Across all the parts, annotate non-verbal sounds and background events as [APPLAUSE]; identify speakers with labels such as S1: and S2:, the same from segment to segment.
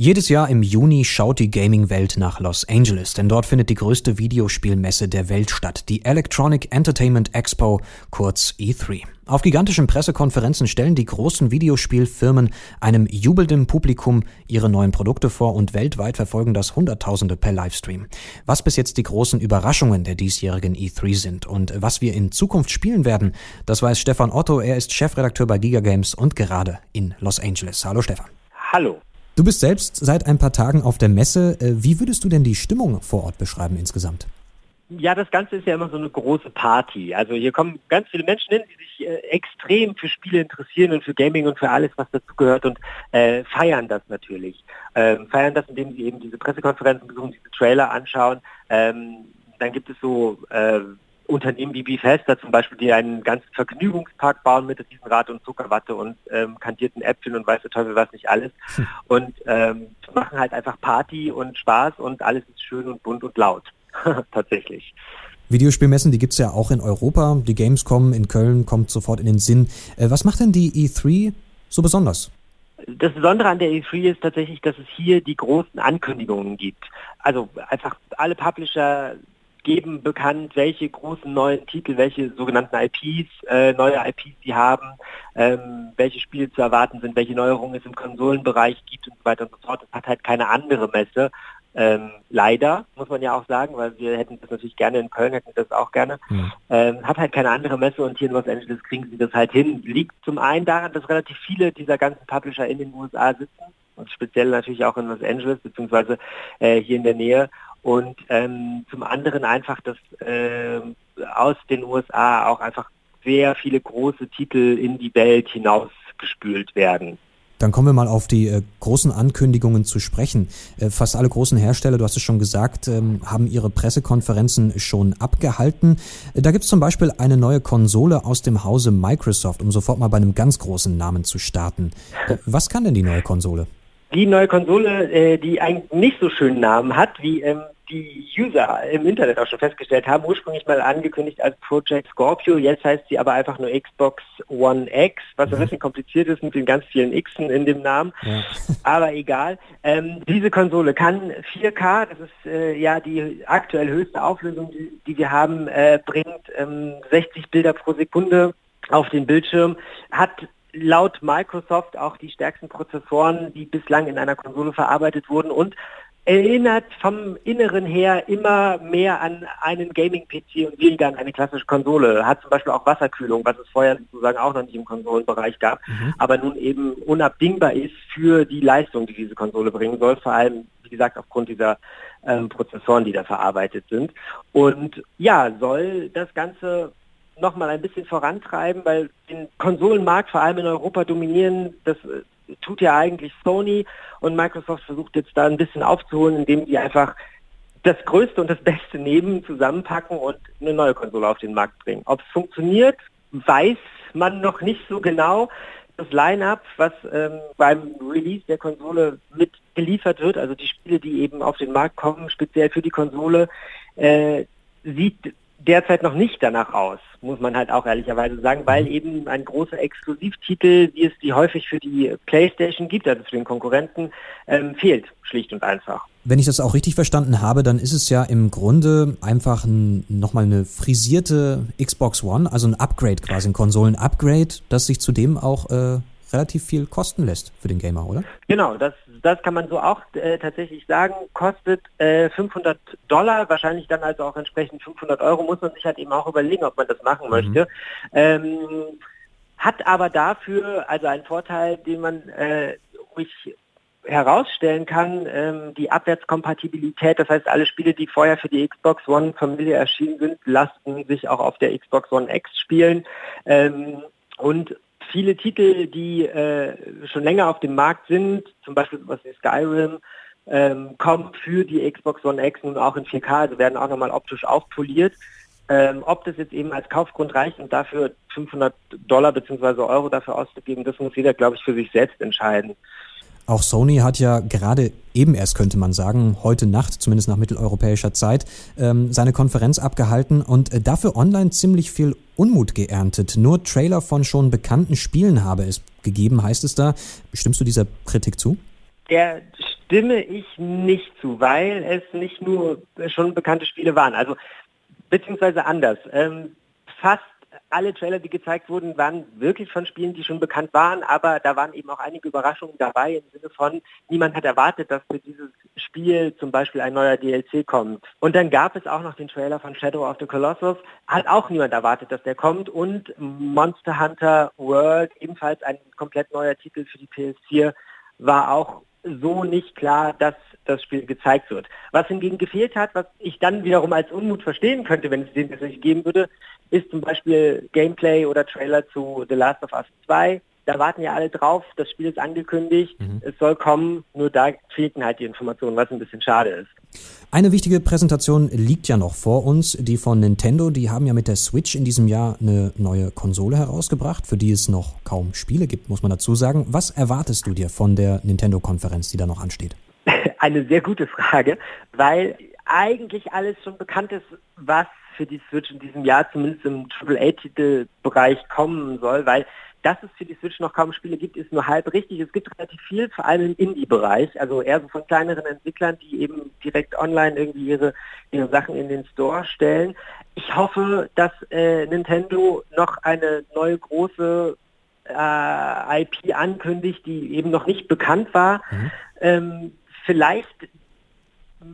S1: Jedes Jahr im Juni schaut die Gaming-Welt nach Los Angeles, denn dort findet die größte Videospielmesse der Welt statt, die Electronic Entertainment Expo, kurz E3. Auf gigantischen Pressekonferenzen stellen die großen Videospielfirmen einem jubelnden Publikum ihre neuen Produkte vor und weltweit verfolgen das Hunderttausende per Livestream. Was bis jetzt die großen Überraschungen der diesjährigen E3 sind und was wir in Zukunft spielen werden, das weiß Stefan Otto. Er ist Chefredakteur bei Giga Games und gerade in Los Angeles. Hallo Stefan.
S2: Hallo.
S1: Du bist selbst seit ein paar Tagen auf der Messe. Äh, wie würdest du denn die Stimmung vor Ort beschreiben insgesamt?
S2: Ja, das Ganze ist ja immer so eine große Party. Also hier kommen ganz viele Menschen hin, die sich äh, extrem für Spiele interessieren und für Gaming und für alles, was dazu gehört und äh, feiern das natürlich. Ähm, feiern das, indem sie eben diese Pressekonferenzen besuchen, diese Trailer anschauen. Ähm, dann gibt es so äh, Unternehmen wie Bifesta zum Beispiel, die einen ganzen Vergnügungspark bauen mit Riesenrad und Zuckerwatte und ähm, kandierten Äpfeln und weiß der Teufel was nicht alles. Hm. Und ähm, machen halt einfach Party und Spaß und alles ist schön und bunt und laut. [LAUGHS] tatsächlich.
S1: Videospielmessen, die gibt es ja auch in Europa. Die Gamescom in Köln kommt sofort in den Sinn. Äh, was macht denn die E3 so besonders?
S2: Das Besondere an der E3 ist tatsächlich, dass es hier die großen Ankündigungen gibt. Also einfach alle Publisher geben bekannt, welche großen neuen Titel, welche sogenannten IPs, äh, neue IPs sie haben, ähm, welche Spiele zu erwarten sind, welche Neuerungen es im Konsolenbereich gibt und so weiter und so fort. Das hat halt keine andere Messe. Ähm, leider, muss man ja auch sagen, weil wir hätten das natürlich gerne in Köln, hätten das auch gerne. Ja. Ähm, hat halt keine andere Messe und hier in Los Angeles kriegen sie das halt hin. Liegt zum einen daran, dass relativ viele dieser ganzen Publisher in den USA sitzen und speziell natürlich auch in Los Angeles, beziehungsweise äh, hier in der Nähe. Und ähm, zum anderen einfach, dass äh, aus den USA auch einfach sehr viele große Titel in die Welt hinausgespült werden.
S1: Dann kommen wir mal auf die äh, großen Ankündigungen zu sprechen. Äh, fast alle großen Hersteller, du hast es schon gesagt, ähm, haben ihre Pressekonferenzen schon abgehalten. Äh, da gibt es zum Beispiel eine neue Konsole aus dem Hause Microsoft, um sofort mal bei einem ganz großen Namen zu starten. Äh, was kann denn die neue Konsole?
S2: Die neue Konsole, äh, die einen nicht so schönen Namen hat wie ähm, die User im Internet auch schon festgestellt haben, ursprünglich mal angekündigt als Project Scorpio, jetzt heißt sie aber einfach nur Xbox One X, was ein mhm. bisschen kompliziert ist mit den ganz vielen Xen in dem Namen, ja. [LAUGHS] aber egal. Ähm, diese Konsole kann 4K, das ist äh, ja die aktuell höchste Auflösung, die, die wir haben, äh, bringt ähm, 60 Bilder pro Sekunde auf den Bildschirm, hat laut Microsoft auch die stärksten Prozessoren, die bislang in einer Konsole verarbeitet wurden und erinnert vom Inneren her immer mehr an einen Gaming-PC und weniger an eine klassische Konsole. Hat zum Beispiel auch Wasserkühlung, was es vorher sozusagen auch noch nicht im Konsolenbereich gab, mhm. aber nun eben unabdingbar ist für die Leistung, die diese Konsole bringen soll, vor allem, wie gesagt, aufgrund dieser ähm, Prozessoren, die da verarbeitet sind. Und ja, soll das Ganze nochmal ein bisschen vorantreiben, weil den Konsolenmarkt vor allem in Europa dominieren, das tut ja eigentlich Sony und Microsoft versucht jetzt da ein bisschen aufzuholen, indem sie einfach das Größte und das Beste nehmen, zusammenpacken und eine neue Konsole auf den Markt bringen. Ob es funktioniert, weiß man noch nicht so genau. Das Line-up, was ähm, beim Release der Konsole mitgeliefert wird, also die Spiele, die eben auf den Markt kommen, speziell für die Konsole, äh, sieht derzeit noch nicht danach aus, muss man halt auch ehrlicherweise sagen, weil mhm. eben ein großer Exklusivtitel, wie es die häufig für die PlayStation gibt, also für den Konkurrenten, ähm, fehlt, schlicht und einfach.
S1: Wenn ich das auch richtig verstanden habe, dann ist es ja im Grunde einfach ein, nochmal eine frisierte Xbox One, also ein Upgrade quasi, ein Konsolen-Upgrade, das sich zudem auch äh, relativ viel kosten lässt für den Gamer, oder?
S2: Genau, das, das kann man so auch äh, tatsächlich sagen. Kostet äh, 500 Dollar, wahrscheinlich dann also auch entsprechend 500 Euro, muss man sich halt eben auch überlegen, ob man das machen mhm. möchte. Ähm, hat aber dafür also einen Vorteil, den man äh, ruhig herausstellen kann, ähm, die Abwärtskompatibilität, das heißt alle Spiele, die vorher für die Xbox One Familie erschienen sind, lassen sich auch auf der Xbox One X spielen. Ähm, und viele Titel, die äh, schon länger auf dem Markt sind, zum Beispiel was wie Skyrim, ähm, kommen für die Xbox One X nun auch in 4K, also werden auch nochmal optisch aufpoliert. Ähm, ob das jetzt eben als Kaufgrund reicht und dafür 500 Dollar bzw. Euro dafür auszugeben, das muss jeder, glaube ich, für sich selbst entscheiden.
S1: Auch Sony hat ja gerade eben erst, könnte man sagen, heute Nacht, zumindest nach mitteleuropäischer Zeit, ähm, seine Konferenz abgehalten und äh, dafür online ziemlich viel Unmut geerntet. Nur Trailer von schon bekannten Spielen habe es gegeben, heißt es da. Stimmst du dieser Kritik zu?
S2: Der stimme ich nicht zu, weil es nicht nur schon bekannte Spiele waren. Also beziehungsweise anders. Ähm, fast alle Trailer, die gezeigt wurden, waren wirklich von Spielen, die schon bekannt waren, aber da waren eben auch einige Überraschungen dabei im Sinne von, niemand hat erwartet, dass für dieses Spiel zum Beispiel ein neuer DLC kommt. Und dann gab es auch noch den Trailer von Shadow of the Colossus, hat auch niemand erwartet, dass der kommt und Monster Hunter World, ebenfalls ein komplett neuer Titel für die PS4, war auch so nicht klar, dass das Spiel gezeigt wird. Was hingegen gefehlt hat, was ich dann wiederum als Unmut verstehen könnte, wenn es den tatsächlich geben würde, ist zum Beispiel Gameplay oder Trailer zu The Last of Us 2. Da warten ja alle drauf, das Spiel ist angekündigt, mhm. es soll kommen, nur da fehlten halt die Informationen, was ein bisschen schade ist.
S1: Eine wichtige Präsentation liegt ja noch vor uns, die von Nintendo. Die haben ja mit der Switch in diesem Jahr eine neue Konsole herausgebracht, für die es noch kaum Spiele gibt, muss man dazu sagen. Was erwartest du dir von der Nintendo-Konferenz, die da noch ansteht? [LAUGHS]
S2: Eine sehr gute Frage, weil eigentlich alles schon bekannt ist, was für die Switch in diesem Jahr zumindest im AAA-Titelbereich kommen soll, weil dass es für die Switch noch kaum Spiele gibt, ist nur halb richtig. Es gibt relativ viel, vor allem im Indie-Bereich, also eher so von kleineren Entwicklern, die eben direkt online irgendwie ihre, ihre Sachen in den Store stellen. Ich hoffe, dass äh, Nintendo noch eine neue große äh, IP ankündigt, die eben noch nicht bekannt war. Mhm. Ähm, vielleicht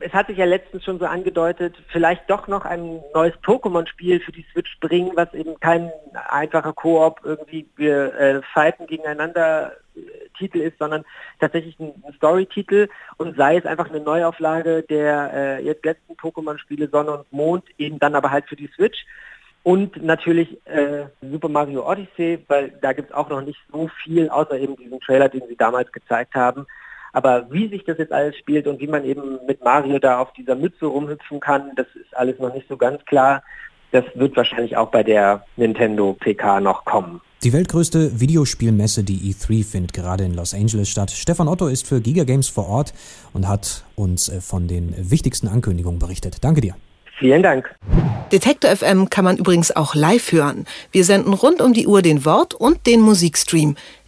S2: es hat sich ja letztens schon so angedeutet, vielleicht doch noch ein neues Pokémon-Spiel für die Switch bringen, was eben kein einfacher Koop irgendwie wir äh, fighten gegeneinander äh, Titel ist, sondern tatsächlich ein, ein Story-Titel und sei es einfach eine Neuauflage der äh, jetzt letzten Pokémon-Spiele Sonne und Mond, eben dann aber halt für die Switch. Und natürlich äh, Super Mario Odyssey, weil da gibt es auch noch nicht so viel, außer eben diesen Trailer, den sie damals gezeigt haben. Aber wie sich das jetzt alles spielt und wie man eben mit Mario da auf dieser Mütze rumhüpfen kann, das ist alles noch nicht so ganz klar. Das wird wahrscheinlich auch bei der Nintendo PK noch kommen.
S1: Die weltgrößte Videospielmesse, die E3, findet gerade in Los Angeles statt. Stefan Otto ist für Giga Games vor Ort und hat uns äh, von den wichtigsten Ankündigungen berichtet. Danke dir.
S2: Vielen Dank.
S3: Detektor FM kann man übrigens auch live hören. Wir senden rund um die Uhr den Wort- und den Musikstream.